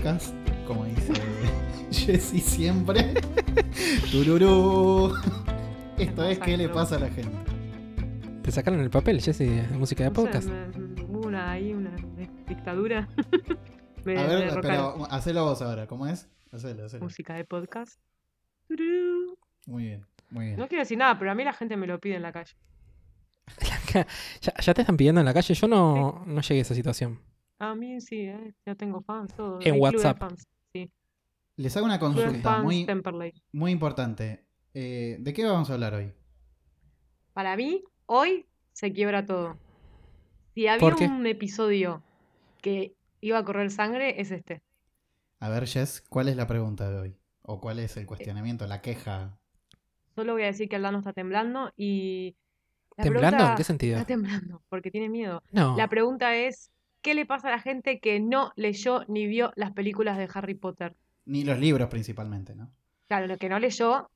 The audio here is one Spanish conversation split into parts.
podcast, como dice Jesse siempre. Tururú. Esto es qué le pasa a la gente. Te sacaron el papel, Jesse, de música de podcast. me- hubo una ahí, una dictadura. Me- A me ver, derrocaron. pero hacelo vos ahora, ¿cómo es? Hacelo, hacelo. Música de podcast. Turú. Muy bien, muy bien. No quiero decir nada, pero a mí la gente me lo pide en la calle. ya, ya te están pidiendo en la calle. Yo no, no llegué a esa situación. A mí sí, ¿eh? ya tengo fans, todo. En Hay WhatsApp. fans, sí. Les hago una consulta fans muy, Temperley. muy importante. Eh, ¿De qué vamos a hablar hoy? Para mí, hoy se quiebra todo. Si había ¿Por qué? un episodio que iba a correr sangre, es este. A ver, Jess, ¿cuál es la pregunta de hoy? ¿O cuál es el cuestionamiento, la queja? Solo voy a decir que Aldano está temblando y... la ¿Temblando? pregunta- ¿En qué sentido? Está temblando porque tiene miedo. No. La pregunta es, ¿qué le pasa a la gente que no leyó ni vio las películas de Harry Potter? Ni los libros principalmente, ¿no? Claro, lo que no leyó,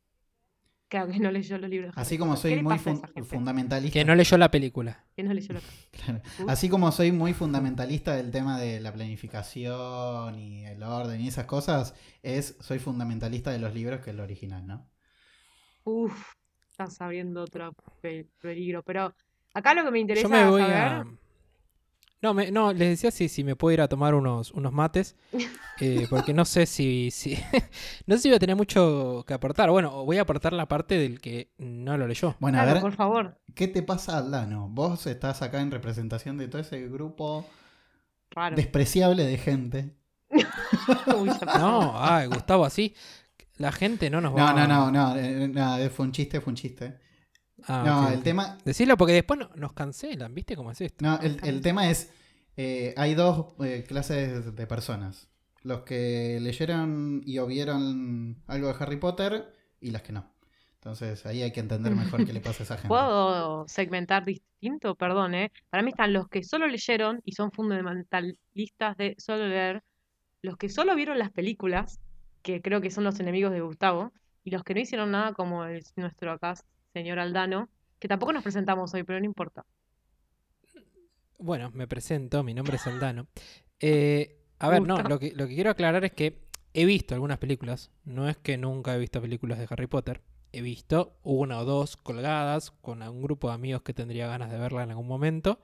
claro que no leyó los libros de Harry Así como Potter. soy ¿Qué le muy fun- fundamentalista. Que no leyó la película. que no leyó la Claro. Uy. Así como soy muy fundamentalista del tema de la planificación y el orden y esas cosas, es soy fundamentalista de los libros que el original, ¿no? Uf, estás abriendo otro pe- peligro. Pero acá lo que me interesa Yo me voy saber... a. No, me, no, les decía si, si me puedo ir a tomar unos, unos mates. eh, porque no sé si. si no sé si voy a tener mucho que aportar. Bueno, voy a aportar la parte del que no lo leyó. Bueno, a ver, por favor. ¿qué te pasa, Aldano? Vos estás acá en representación de todo ese grupo Raro. despreciable de gente. No, ay, Gustavo, así. La gente no nos va No, no, no, no, eh, no, fue un chiste, fue un chiste. Ah, no, ok, el tema, Decirlo porque después no- nos cancelan, ¿viste cómo es esto? no, el, el tema es, eh, hay dos eh, clases de personas. Los que leyeron y o vieron algo de Harry Potter y las que no. Entonces ahí hay que entender mejor qué le pasa a esa gente. ¿Puedo segmentar distinto? Perdón, ¿eh? Para mí están los que solo leyeron y son fundamentalistas de solo leer, los que solo vieron las películas, que creo que son los enemigos de Gustavo, y los que no hicieron nada como el, nuestro acá señor Aldano, que tampoco nos presentamos hoy, pero no importa. Bueno, me presento, mi nombre es Aldano. Eh, a ver, no, lo que, lo que quiero aclarar es que he visto algunas películas. No es que nunca he visto películas de Harry Potter. He visto una o dos colgadas con un grupo de amigos que tendría ganas de verla en algún momento.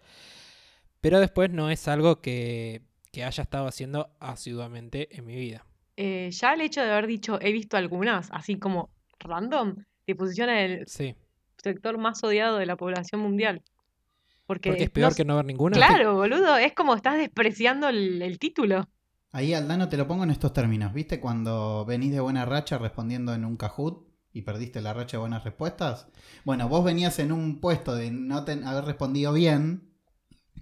Pero después no es algo que, que haya estado haciendo asiduamente en mi vida. Eh, ya el hecho de haber dicho he visto algunas, así como random, te posiciona en el Sí. sector más odiado de la población mundial. Porque, Porque es peor no- que no ver ninguna. Claro, boludo, es como estás despreciando el, el título. Ahí Aldano te lo pongo en estos términos. ¿Viste cuando venís de buena racha respondiendo en un Kahoot y perdiste la racha de buenas respuestas? Bueno, vos venías en un puesto de no ten- haber respondido bien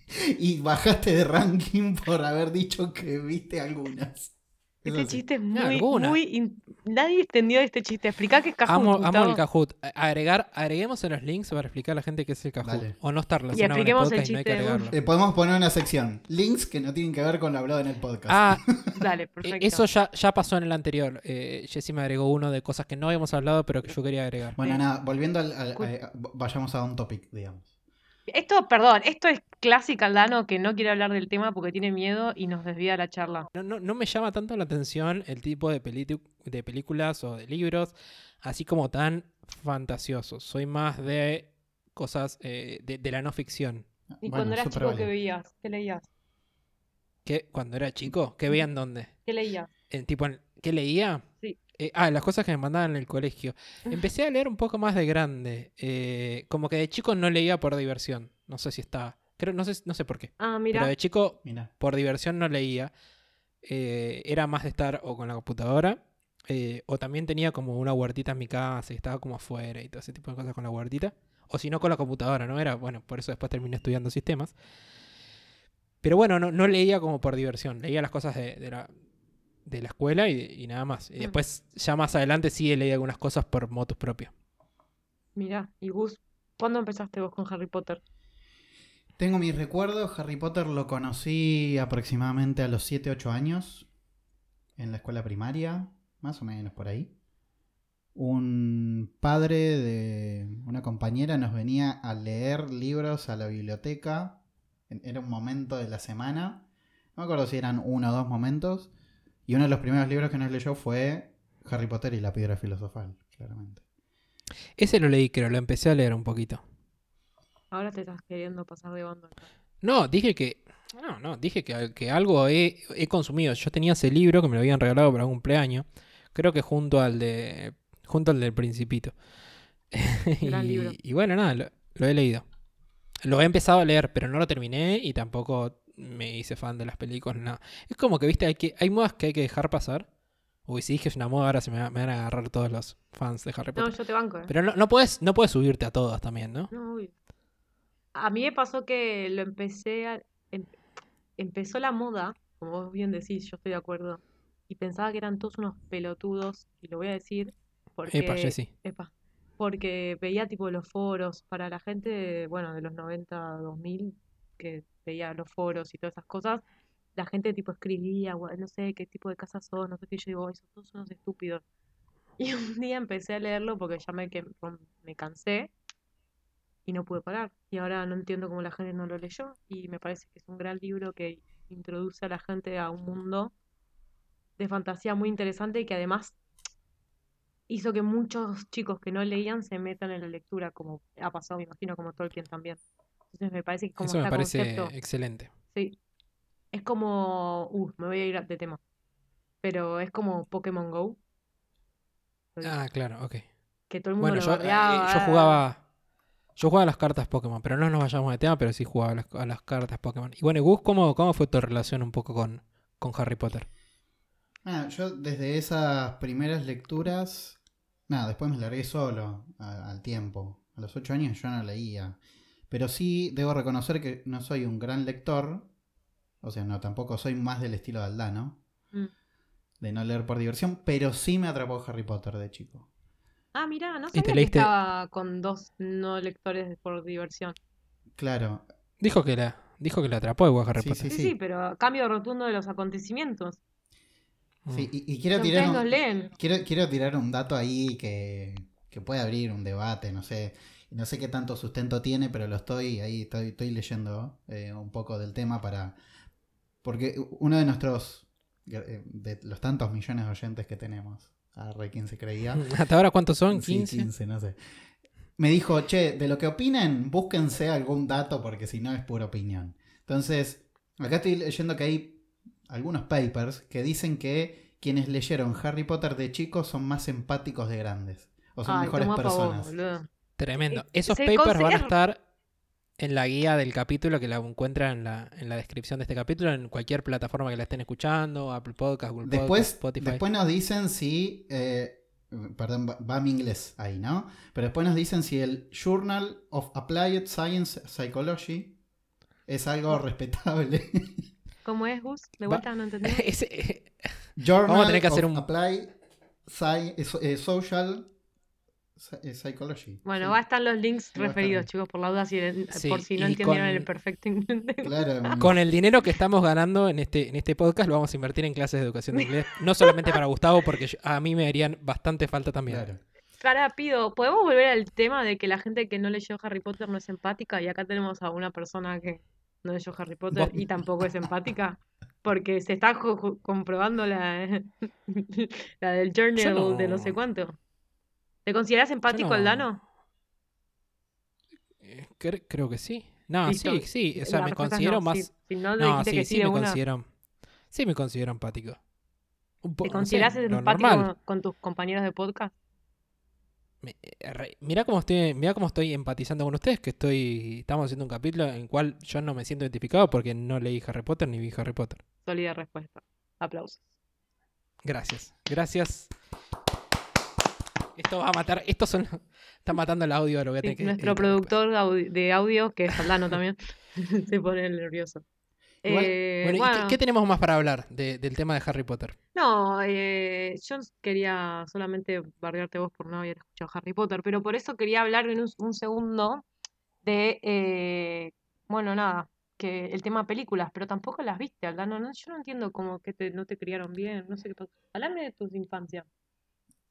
y bajaste de ranking por haber dicho que viste algunas. Es Este chiste es muy, muy... in- Nadie entendió este chiste. Explica qué es Kahoot, Amo, amo el Kahoot. Agregar, agreguemos en los links para explicar a la gente qué es el Kahoot. Dale. O no estar relacionado con el expliquemos el podcast y no hay que chiste de agregarlo. Eh, podemos poner una sección. Links que no tienen que ver con lo hablado en el podcast. Ah, Dale, eh, perfecto. eso ya, ya pasó en el anterior. Eh, Jessy me agregó uno de cosas que no habíamos hablado, pero que yo quería agregar. bueno, sí. nada, volviendo al, al- a- vayamos a un topic, digamos. Esto, perdón, esto es clásica Aldano que no quiere hablar del tema porque tiene miedo y nos desvía la charla. No, no, no me llama tanto la atención el tipo de, de películas o de libros, así como tan fantasiosos. Soy más de cosas eh, de, de la no ficción. Y Bueno, cuando eras chico, ¿qué veías? ¿Qué leías? ¿Qué? Cuando era chico, ¿qué veían dónde? ¿Qué leías? En, tipo, en- ¿Qué leía? Sí. Eh, ah, las cosas que me mandaban en el colegio. Empecé a leer un poco más de grande. eh, como que de chico no leía por diversión. No sé si estaba. Creo, no sé, no sé por qué. Ah, Pero mira. de chico, Mira. por diversión no leía. Eh, era más de estar o con la computadora. eh, o también tenía como una huertita en mi casa y estaba como afuera y todo ese tipo de cosas con la huertita. O si no con la computadora, ¿no? Era, bueno, por eso después terminé estudiando sistemas. Pero bueno, no, no leía como por diversión. Leía las cosas de, de la, de la escuela y, y nada más. Y Mm. después, ya más adelante, sí leí algunas cosas por motus propio. Mira, y Gus, ¿cuándo empezaste vos con Harry Potter? Tengo mis recuerdos. Harry Potter lo conocí aproximadamente a los 7, 8 años. En la escuela primaria. Más o menos por ahí. Un padre de una compañera nos venía a leer libros a la biblioteca. En- Era un momento de la semana. No me acuerdo si eran uno o dos momentos. Y uno de los primeros libros que nos leyó fue Harry Potter y la piedra filosofal, claramente. Ese lo leí, creo, lo empecé a leer un poquito. Ahora te estás queriendo pasar de bando. No, dije que. No, no, dije que, que algo he, he consumido. Yo tenía ese libro que me lo habían regalado para un cumpleaños. Creo que junto al de. junto al del Principito. Gran y, libro. y bueno, nada, lo, lo he leído. Lo he empezado a leer, pero no lo terminé y tampoco me hice fan de las películas, nada. Es como que, viste, hay, que, hay modas que hay que dejar pasar. Uy, si dije es una moda, ahora se me, va- me van a agarrar todos los fans de Harry No, Potter. yo te banco, ¿eh? Pero no, no, puedes, no puedes subirte a todas también, ¿no? No, obvio. A mí me pasó que lo empecé a... em- empezó la moda, como vos bien decís, yo estoy de acuerdo, y pensaba que eran todos unos pelotudos, y lo voy a decir porque... Epa, Jessy. Epa, porque veía tipo los foros, para la gente, bueno, de los 90, 2000, que veía los foros y todas esas cosas, la gente tipo escribía, "Gua- no sé qué tipo de casa sos, no sé qué, yo digo, "Ay, son todos unos estúpidos. Y un día empecé a leerlo porque ya me, me cansé y no pude parar. Y ahora no entiendo cómo la gente no lo leyó y me parece que es un gran libro que introduce a la gente a un mundo de fantasía muy interesante y que además hizo que muchos chicos que no leían se metan en la lectura, como ha pasado, me imagino, como Tolkien también. Entonces me parece que como Eso me está parece concepto, excelente. sí, es como, uh, me voy a ir de tema, pero es como Pokémon Go, Ah, claro, ok. que todo el mundo Bueno, lo yo, eh, yo ah, jugaba. Yo jugaba a las cartas Pokémon, pero no nos vayamos de tema, pero sí jugaba a las, a las cartas Pokémon. Y bueno, y Gus, ¿cómo, cómo fue tu relación un poco con, con Harry Potter? Ah, yo desde esas primeras lecturas, nada, después me largué solo a- al tiempo. A los ocho años yo no leía. Pero sí debo reconocer que no soy un gran lector. O sea, no, tampoco soy más del estilo de Aldano. Mm. De no leer por diversión. Pero sí me atrapó Harry Potter de chico. Ah, mirá, no ¿Y te sabía que estaba con dos no lectores por diversión. Claro. Dijo que la, dijo que la atrapó igual Harry Sí, Potter. Sí, sí. sí, pero cambio rotundo de los acontecimientos. Mm. Sí, y, y quiero Ustedes tirar los un, leen. quiero, quiero tirar un dato ahí que, que puede abrir un debate, no sé. No sé qué tanto sustento tiene, pero lo estoy ahí, estoy, estoy leyendo eh, un poco del tema para. Porque uno de nuestros. eh, de los tantos millones de oyentes que tenemos. A re quien se creía. ¿Hasta ahora cuántos son? Sí, ¿15? 15, no sé. Me dijo, che, de lo que opinen, búsquense algún dato porque si no es pura opinión. Entonces, acá estoy leyendo que hay algunos papers que dicen que quienes leyeron Harry Potter de chicos son más empáticos de grandes. O son Ay, mejores personas. boludo. Tremendo. Eh, Esos papers van a estar en la guía del capítulo que la encuentran en la, en la descripción de este capítulo, en cualquier plataforma que la estén escuchando, Apple Podcast, Google Después, Podcast, Spotify. después nos dicen si. eh, perdón, va, va mi inglés ahí, ¿no? Pero después nos dicen si el Journal of Applied Science Psychology es algo Oh. respetable. ¿Cómo es, Gus? De Va- vuelta no entendí. Ese- Journal Vamos a tener que hacer of un- Applied Sci- eh, so- eh, Social eh, Psychology. Bueno, Sí, va a estar los links referidos, chicos, por la duda, si, Sí, por si no y entendieron con- el perfecto inglés. Claro. Con el dinero que estamos ganando en este, en este podcast lo vamos a invertir en clases de educación de inglés. No solamente para Gustavo, porque yo- a mí me harían bastante falta también. claro. Cara, pido, ¿podemos volver al tema de que la gente que no leyó Harry Potter no es empática? Y acá tenemos a una persona que no leyó Harry Potter Vos- y tampoco es empática. Porque se está comprobando la, la del journal de no sé cuánto. ¿Te consideras empático, no- Aldano? Eh, cre- creo que sí. No, Listo. sí, sí. O sea, La me considero no. más. Si, si no, sí, que sí, me una. considero. Sí, me considero empático. Un po- ¿Te no sé, consideras empático con tus compañeros de podcast? Eh, Mirá cómo estoy, mirá cómo estoy empatizando con ustedes, que estoy, estamos haciendo un capítulo en el cual yo no me siento identificado porque no leí Harry Potter ni vi Harry Potter. Sólida respuesta. Aplausos. Gracias, gracias. Esto va a matar, estos son, está matando el audio, lo voy a Sí, tener que nuestro productor de audi- de audio, que es Aldano también, se pone nervioso. Igual- Eh, Bueno, ¿y qué- bueno, qué, tenemos más para hablar de- del tema de Harry Potter? no, eh, yo quería solamente bardearte vos por no haber escuchado Harry Potter, pero por eso quería hablar en un, un segundo de, eh, bueno, nada, que el tema películas, pero tampoco las viste, Aldano, no, yo no entiendo cómo que te, no te criaron bien, no sé qué pasó. Hablame de tus infancias.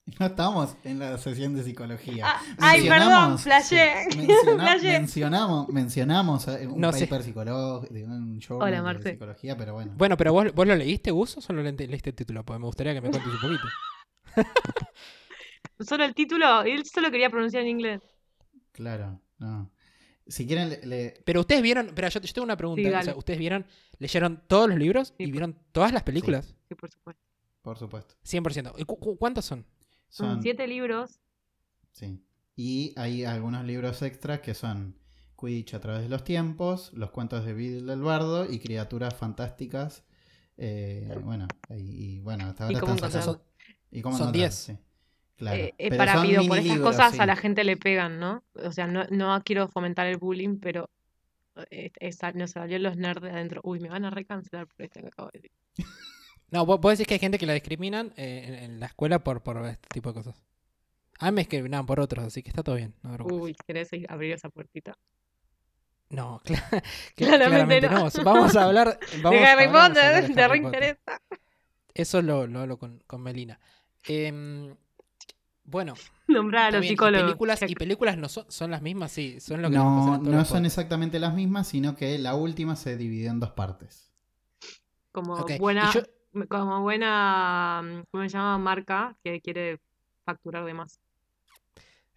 No estamos en la sesión de psicología. Ah, ay, perdón, flashé. menciona- mencionamos, mencionamos eh, un No sé. paper psicológico, un show Hola, de Marce. psicología, pero bueno. Bueno, pero vos, vos lo leíste, Gus, o solo le- leíste el título? Porque me gustaría que me cuentes un poquito. Solo el título, él solo quería pronunciar en inglés. Claro, no. Si quieren, le- le- Pero ustedes vieron, pero yo, yo tengo una pregunta. Sí, o sea, ¿Ustedes vieron, leyeron todos los libros Sí, y vieron todas las películas? Sí, por supuesto. por supuesto. 100%. ¿Y cu- cu- ¿Cuántos son? Son Son, siete libros. sí. Y hay algunos libros extras que son Quidditch a través de los tiempos, Los cuentos de Bill el Bardo y Criaturas fantásticas. eh, bueno, y, y bueno, hasta ahora ¿Y cómo están sacando- y cómo Son encontrarlo, 10. sí. Claro. Eh, eh, Pero para pido, por estas libros, cosas sí. a la gente le pegan, ¿no? O sea, no, no quiero fomentar el bullying, pero eh, esa- nos salió los nerds de adentro. Uy, me van a recancelar por esto que acabo de decir. No, vos, vos decís que hay gente que la discriminan eh, en, en la escuela por, por este tipo de cosas. A mí me discriminaban por otros, así que está todo bien. No. Uy, ¿querés ir- abrir esa puertita? no cla- Claramente claramente no. no. Vamos a hablar. Vamos, Harry Potter, de te reinteresa. Eso lo, lo hablo con, con Melina. Em, bueno, Nombrar a los bien, y psicólogos. películas, y películas no son, son las mismas, sí, son lo que No, no son exactamente las mismas, sino que la última se dividió en dos partes. Como buena, yo- como buena, mm, ¿cómo se llama? Marca que quiere facturar de más.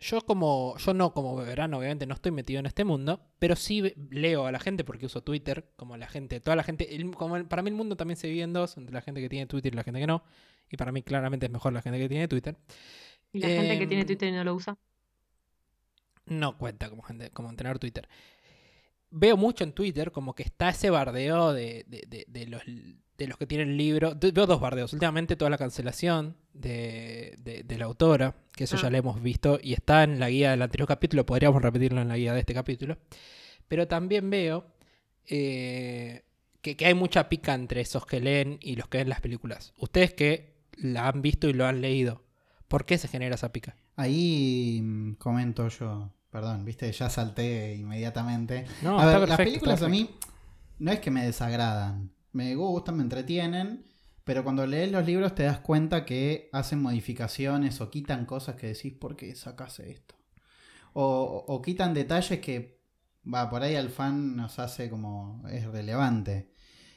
Yo como, yo no como verano, obviamente no estoy metido en este mundo, pero sí leo a la gente porque uso Twitter, como la gente, toda la gente, el- como el- para mí el mundo también se divide en dos, entre la gente que tiene Twitter y la gente que no, y para mí claramente es mejor la gente que tiene Twitter. Y la gente que tiene Em, Twitter y no lo usa. No cuenta como gente, como tener Twitter. Veo mucho en Twitter como que está ese bardeo de, de- de- de los, de los que tienen el libro. Veo dos bardeos. Últimamente toda la cancelación de, de- de la autora, que eso Ah. ya lo hemos visto y está en la guía del anterior capítulo, podríamos repetirlo en la guía de este capítulo. Pero también veo eh, que, que hay mucha pica entre esos que leen y los que ven las películas. Ustedes que la han visto y lo han leído, ¿por qué se genera esa pica? Ahí mm, comento yo, perdón, viste, ya salté inmediatamente. No, a está ver, las películas a mí no es que me desagradan, me gustan, me entretienen, pero cuando lees los libros te das cuenta que hacen modificaciones o quitan cosas que decís, ¿por qué sacas esto? O, o quitan detalles que, va, por ahí al fan nos hace como, es relevante.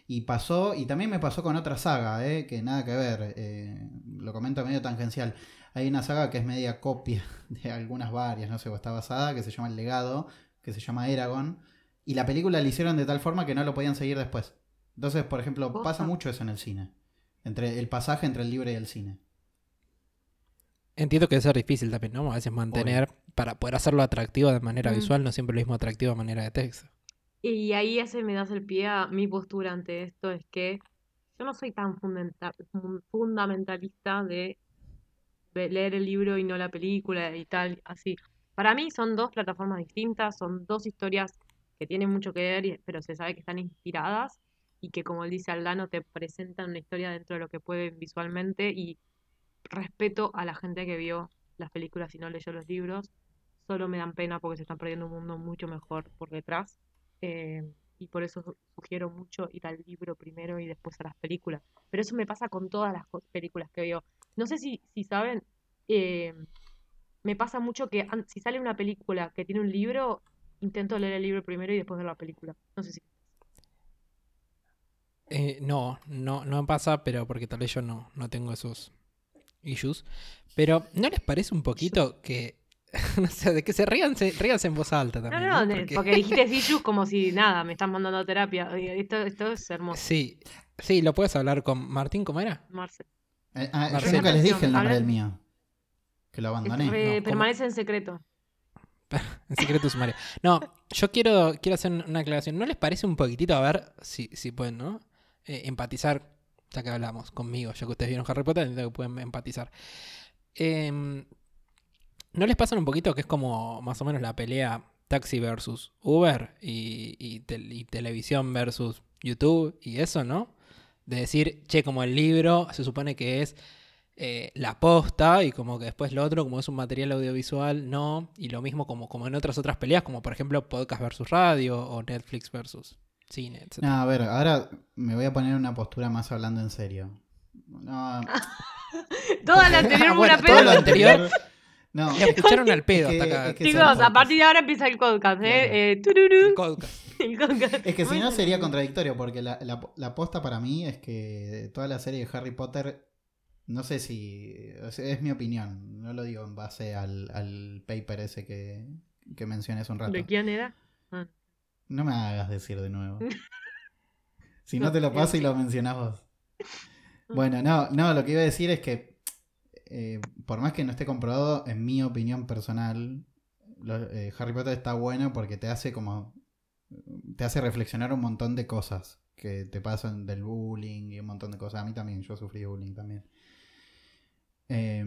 Y pasó, y también me pasó con otra saga, eh, que nada que ver, eh, lo comento medio tangencial. Hay una saga que es media copia de algunas varias, no sé, o está basada, que se llama El Legado, que se llama Eragon. Y la película la hicieron de tal forma que no lo podían seguir después. Entonces, por ejemplo, pasa mucho eso en el cine. Entre el pasaje entre el libro y el cine. Entiendo que debe ser difícil también, ¿no? A veces mantener, para poder hacerlo atractivo de manera Mm. visual, no siempre lo mismo atractivo de manera de texto. Y ahí ese me das el pie a mi postura ante esto, es que yo no soy tan fundamenta- fun- fundamentalista de de leer el libro y no la película y tal, así. Para mí son dos plataformas distintas, son dos historias que tienen mucho que ver, y- pero se sabe que están inspiradas y que, como dice Aldano, te presentan una historia dentro de lo que pueden visualmente y respeto a la gente que vio las películas y no leyó los libros. Solo me dan pena porque se están perdiendo un mundo mucho mejor por detrás. eh, y por eso su- sugiero mucho ir al libro primero y después a las películas. Pero eso me pasa con todas las películas que veo. No sé si, si saben, eh, me pasa mucho que si sale una película que tiene un libro, intento leer el libro primero y después ver la película. No sé si. Eh, no, no, no me pasa, pero porque tal vez yo no, no tengo esos issues. Pero, ¿no les parece un poquito que, no sé, de que se ríanse, ríanse en voz alta también? no, ¿no? Porque- porque dijiste issues como si nada, me están mandando a terapia. Esto, esto es hermoso, Sí, sí, lo puedes hablar con Martín, ¿cómo era? Marce. Eh, ah, yo Marcelo. nunca les dije el nombre del mío. Que lo abandoné. Eh, permanece en secreto. En secreto sumario. No, yo quiero, quiero hacer una aclaración. ¿No les parece un poquitito, a ver si, si pueden, ¿no? Eh, empatizar, ya que hablamos conmigo, ya que ustedes vieron Harry Potter, que pueden empatizar. Em, ¿No les pasa un poquito que es como más o menos la pelea taxi versus Uber y, y y televisión versus YouTube y eso, ¿no? De decir, che, como el libro se supone que es eh, la posta y como que después lo otro, como es un material audiovisual, no. Y lo mismo como, como en otras otras peleas, como por ejemplo podcast versus radio o Netflix versus cine, etc. No, a ver, ahora me voy a poner en una postura más hablando en serio. No, Toda la anterior Bueno, una todo lo anterior No, le escucharon al pedo Es que- hasta acá. es que Chicos, a partir de ahora empieza el podcast, Claro. ¿eh? eh El podcast. el podcast. es que si no sería contradictorio, porque la, la, la posta para mí es que toda la serie de Harry Potter, no sé si. es mi opinión, no lo digo en base al, al paper ese que, que mencioné hace un rato. ¿De quién era? Ah. No me hagas decir de nuevo. Si no te lo paso y lo mencionás vos. Bueno, no, no, lo que iba a decir es que, eh, por más que no esté comprobado, en mi opinión personal, lo- eh, Harry Potter está bueno porque te hace como. te hace reflexionar un montón de cosas que te pasan del bullying y un montón de cosas. A mí también, yo sufrí bullying también. Eh,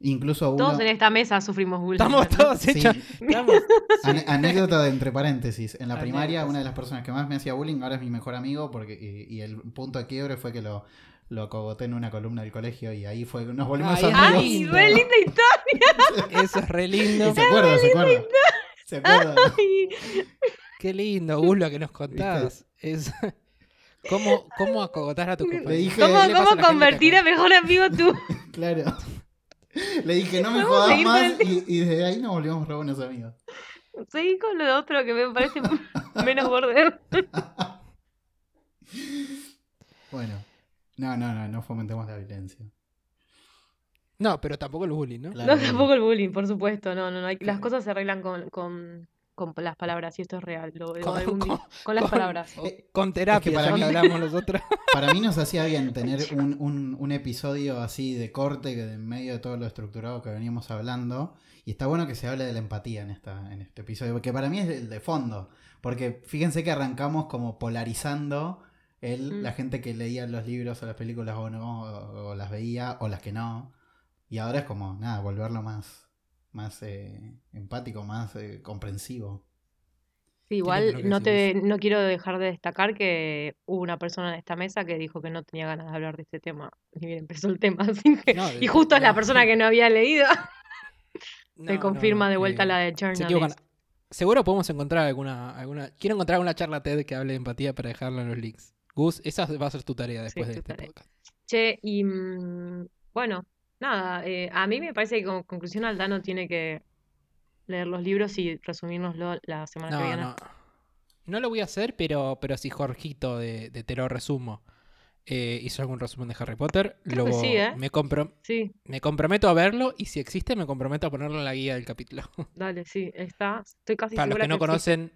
incluso uno. Todos en esta mesa sufrimos bullying. Estamos todos Sí. hechos. Ane- anécdota de entre paréntesis. En la primaria, una de sí. las personas que más me hacía bullying ahora es mi mejor amigo. porque Y, y el punto de quiebre fue que lo, lo acogoté en una columna del colegio y ahí fue nos volvimos Ay, amigos. ¡Ay, re linda historia! Eso es re lindo. Se acuerda, se acuerda. Se acuerda. Qué lindo, Gus, lo que nos contás. Es... ¿Cómo, ¿Cómo acogotar a tu compañero? ¿Cómo, ¿Qué le pasa cómo a convertir a mejor amigo tú? Claro. Le dije, no me jodas más. el Y, y desde ahí nos volvimos re buenos amigos. Seguí con lo otro que me parece menos border. Bueno. No, no, no, no fomentemos la violencia. No, pero tampoco el bullying, ¿no? Claro, No, tampoco el bullying, por supuesto. No, no, no. hay- Las cosas se arreglan con, con, con las palabras y esto es real. Lo, Con- algún día. con- las con- palabras. Eh, Con terapia, para mí- que hablamos nosotros. Para mí nos hacía bien tener un, un- un episodio así de corte que en medio de todo lo estructurado que veníamos hablando. Y está bueno que se hable de la empatía en, esta, en este episodio, porque para mí es el de fondo. Porque fíjense que arrancamos como polarizando el, Mm. la gente que leía los libros o las películas o no, o, o las veía, o las que no. Y ahora es como, nada, volverlo más, más eh, empático, más eh, comprensivo. Sí, igual no te no quiero dejar de destacar que hubo una persona en esta mesa que dijo que no tenía ganas de hablar de este tema. Ni bien empezó el tema. así que- No, y justo es la persona que no había leído. Se no, confirma no, de vuelta eh, la de se. Journalist. Seguro podemos encontrar alguna, alguna. Quiero encontrar alguna charla TED que hable de empatía para dejarla en los links. Gus, esa va a ser tu tarea después Sí, de tu este tarea. podcast. Che, y mm, bueno, nada, eh, a mí me parece que como conclusión Aldano tiene que leer los libros y resumírnoslo la semana que viene. no. No lo voy a hacer, pero, pero si Jorgito de, de Te lo resumo eh, hizo algún resumen de Harry Potter, Creo lo, sí, ¿eh? me, compro- Sí, me comprometo a verlo y si existe me comprometo a ponerlo en la guía del capítulo. dale, sí, está. Estoy casi Para los que no existe. conocen,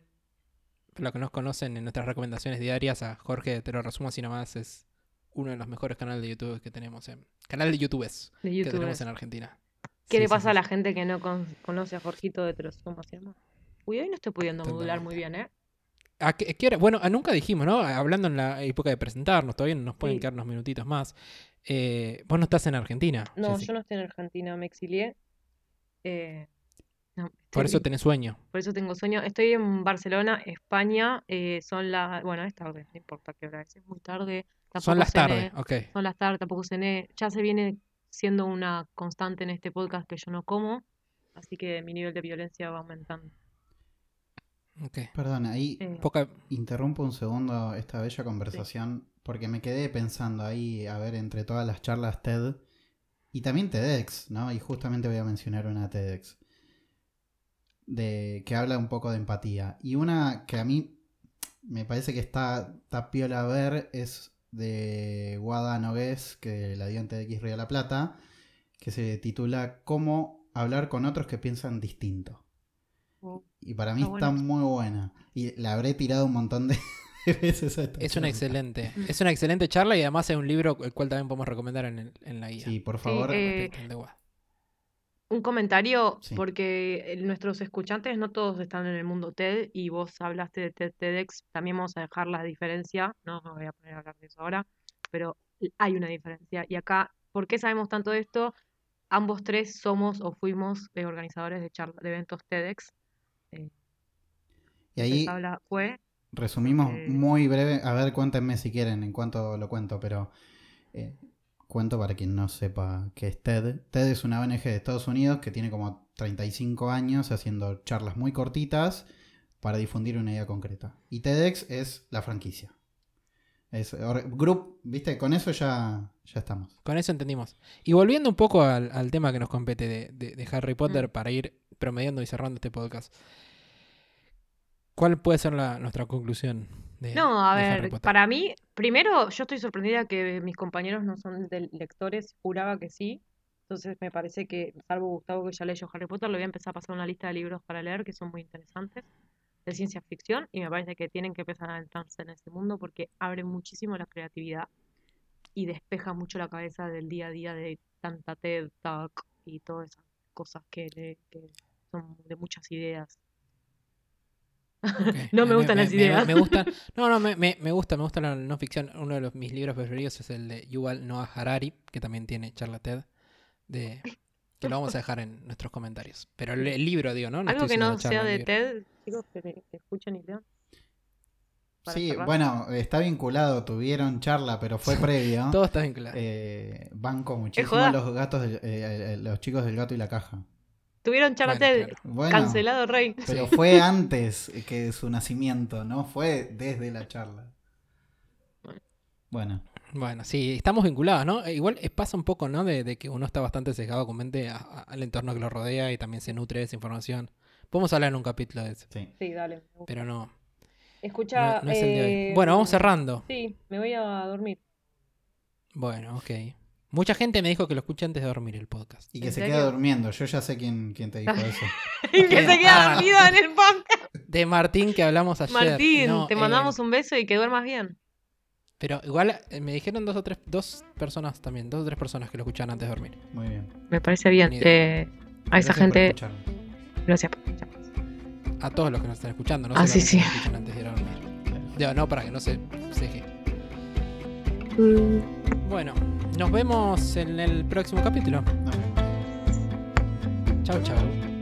para los que no conocen en nuestras recomendaciones diarias a Jorge de Te lo resumo así nomás es uno de los mejores canales de YouTube que tenemos en canal de YouTubes de que tenemos en Argentina. ¿Qué Sí, le pasa sí, a la sí. gente que no con- conoce a Jorgito de Teros? ¿Cómo se llama? Uy, hoy no estoy pudiendo modular muy bien, ¿eh? ¿A qué, qué hora? Bueno, ah, nunca dijimos, ¿no? Hablando en la época de presentarnos, todavía nos pueden quedar unos minutitos más. Eh, vos no estás en Argentina. No, Jessy. yo no estoy en Argentina, me exilié. Eh, no, Por eso tenés sueño. por eso tengo sueño. Estoy en Barcelona, España. eh, son las. Bueno, es tarde, no importa qué hora es. Es muy tarde. Son las cené, tardes, ok. Son las tardes, tampoco cené. Ya se viene siendo una constante en este podcast que yo no como. Así que mi nivel de violencia va aumentando. ok. Perdón, ahí Eh, Poca... Interrumpo un segundo esta bella conversación porque me quedé pensando ahí, a ver, entre todas las charlas TED y también TEDx, ¿no? Y justamente voy a mencionar una TEDx de, que habla un poco de empatía. Y una que a mí me parece que está, está piola a ver es de Guada Nogués, que la dio en TEDx Río de la Plata, que se titula Cómo hablar con otros que piensan distinto. oh, Y para mí Está muy buena. Y la habré tirado un montón de veces a esta Es una excelente, es una excelente charla y además es un libro el cual también podemos recomendar en, el- en la guía. Sí, por favor. eh, Respecto al de Guad. Un comentario, Sí. porque eh, nuestros escuchantes no todos están en el mundo TED y vos hablaste de TED TEDx, también vamos a dejar la diferencia, no me voy a poner a hablar de eso ahora, pero hay una diferencia. Y acá, ¿por qué sabemos tanto de esto? Ambos tres somos o fuimos eh, organizadores de, charla, de eventos TEDx. Eh, y ahí habla, fue, resumimos eh, muy breve. A ver, cuéntenme si quieren en cuanto lo cuento, pero eh, cuento para quien no sepa qué es TED. TED es una ONG de Estados Unidos que tiene como 35 años haciendo charlas muy cortitas para difundir una idea concreta. Y TEDx es la franquicia. Es, group, viste, con eso ya, ya estamos. Con eso entendimos. Y volviendo un poco al, al tema que nos compete de, de- de Harry Potter Mm. para ir promediando y cerrando este podcast. ¿Cuál puede ser la- nuestra conclusión? De, No, a ver, para mí, primero, yo estoy sorprendida que mis compañeros no son de lectores, juraba que sí. Entonces me parece que, salvo Gustavo que ya leyó Harry Potter, le voy a empezar a pasar una lista de libros para leer que son muy interesantes, de ciencia ficción, y me parece que tienen que empezar a entrarse en ese mundo porque abre muchísimo la creatividad y despeja mucho la cabeza del día a día de tanta TED Talk y todas esas cosas que, le- que son de muchas ideas. No me gustan las ideas. Me. No, no, me, me- me gusta, me gusta la no ficción. Uno de los, mis libros preferidos es el de Yuval Noah Harari, que también tiene charla TED, de, que lo vamos a dejar en nuestros comentarios. Pero el, el libro, digo, ¿no? No Algo estoy que no charla, sea de. TED, chicos, que, escuchen y lean. Sí, cerrar. bueno, está vinculado, tuvieron charla, pero fue previo. Todo está vinculado. Eh, banco muchísimo a los gatos, eh, eh, los chicos del gato y la caja. Tuvieron charla Bueno, TED, claro. Bueno, cancelado Rey. pero fue antes que su nacimiento, no fue desde la charla. Bueno, Bueno, sí, estamos vinculados, ¿no? Eh, Igual pasa un poco, ¿no? De, de que uno está bastante sesgado con mente a- a- al entorno que lo rodea y también se nutre de esa información. Podemos hablar en un capítulo de eso, sí. Sí, dale. pero no, Escucha. no, no es el de hoy. eh, Bueno, vamos cerrando. Sí, me voy a dormir. Bueno, ok. Mucha gente me dijo que lo escuche antes de dormir el podcast. Y que ¿En se serio? queda durmiendo. Yo ya sé quién, quién te dijo eso. y que se queda Ah. dormido en el podcast. De Martín que hablamos ayer. Martín, No, te eh, mandamos un beso y que duermas bien. Pero igual eh, me dijeron dos o tres, dos personas también, dos o tres personas que lo escuchan antes de dormir. Muy bien. Me parece bien. Eh, a esa Gracias por gente, escucharme. gracias por escuchar. A todos los que nos están escuchando, no Ah, sí, sí. nos escuchan antes de ir a dormir. Digo, no, para que no se ceje. Bueno, nos vemos en el próximo capítulo. Chau, chau.